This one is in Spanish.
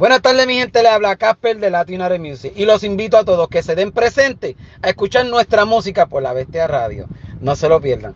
Buenas tardes, mi gente. Le habla Casper de Latinare Music. Y los invito a todos que se den presente a escuchar nuestra música por la Bestia Radio. No se lo pierdan.